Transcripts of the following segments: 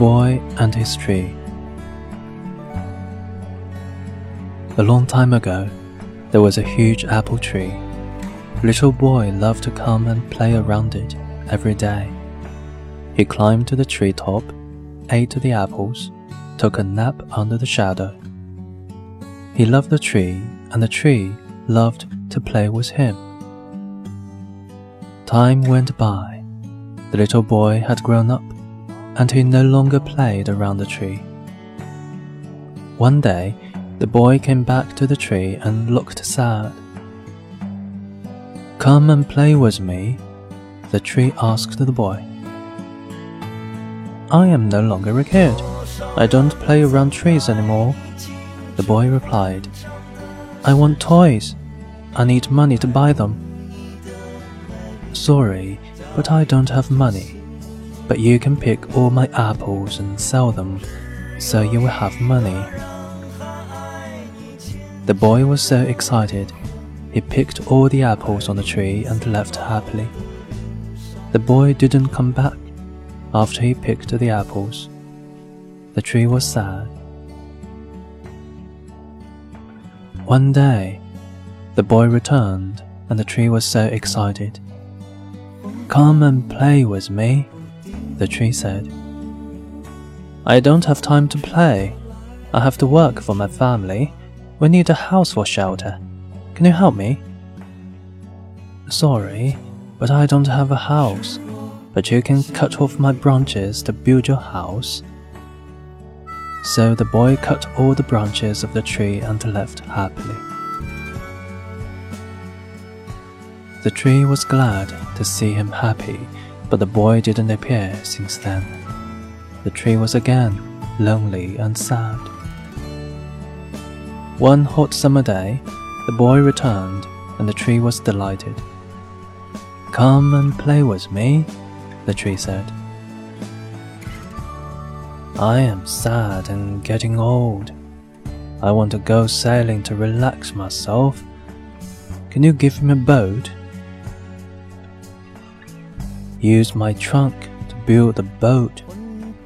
Boy and His Tree A long time ago, there was a huge apple tree. Little boy loved to come and play around it every day. He climbed to the tree top, ate the apples, took a nap under the shadow. He loved the tree, and the tree loved to play with him. Time went by. The little boy had grown up, and he no longer played around the tree. One day, the boy came back to the tree and looked sad. Come and play with me, the tree asked the boy. I am no longer a kid. I don't play around trees anymore, the boy replied. I want toys. I need money to buy them. Sorry, but I don't have money. But you can pick all my apples and sell them, so you will have money. The boy was so excited, he picked all the apples on the tree and left happily. The boy didn't come back after he picked the apples. The tree was sad. One day, the boy returned and the tree was so excited. Come and play with me, the tree said. I don't have time to play. I have to work for my family. We need a house for shelter. Can you help me? Sorry, but I don't have a house. But you can cut off my branches to build your house. So the boy cut all the branches of the tree and left happily. The tree was glad to see him happy, but the boy didn't appear since then. The tree was again lonely and sad. One hot summer day, the boy returned and the tree was delighted. Come and play with me, the tree said. I am sad and getting old. I want to go sailing to relax myself. Can you give me a boat? Use my trunk to build a boat.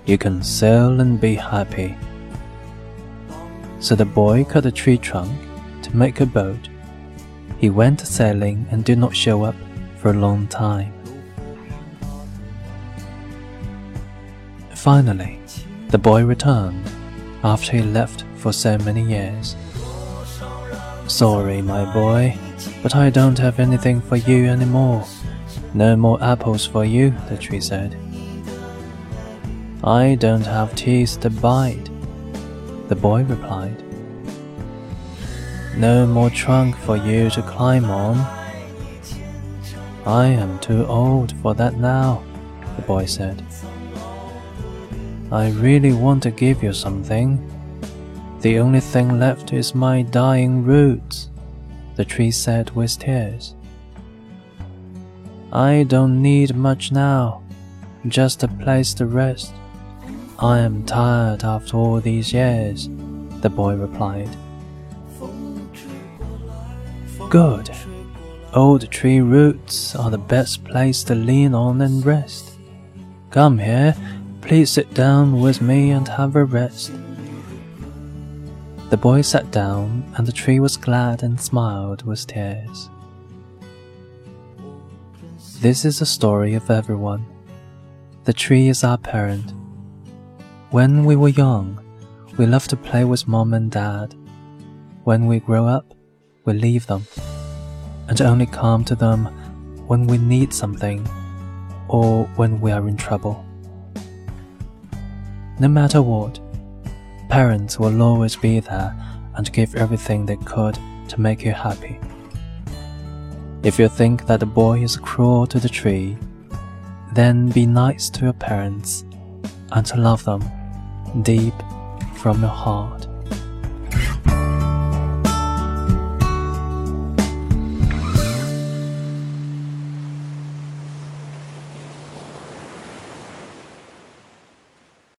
You can sail and be happy. So the boy cut a tree trunk to make a boat. He went sailing and did not show up for a long time. Finally, the boy returned after he left for so many years. Sorry, my boy, but I don't have anything for you anymore. No more apples for you, the tree said. I don't have teeth to bite, the boy replied. No more trunk for you to climb on. I am too old for that now, the boy said. I really want to give you something. The only thing left is my dying roots, the tree said with tears. I don't need much now, just a place to rest. I am tired after all these years, the boy replied. Good. Old tree roots are the best place to lean on and rest. Come here, please sit down with me and have a rest. The boy sat down, and the tree was glad and smiled with tears. This is the story of everyone. The tree is our parent. When we were young, we loved to play with mom and dad. When we grow up, we leave them and only come to them when we need something or when we are in trouble. No matter what, parents will always be there and give everything they could to make you happy. If you think that the boy is cruel to the tree, then be nice to your parents and to love them deep from your heart.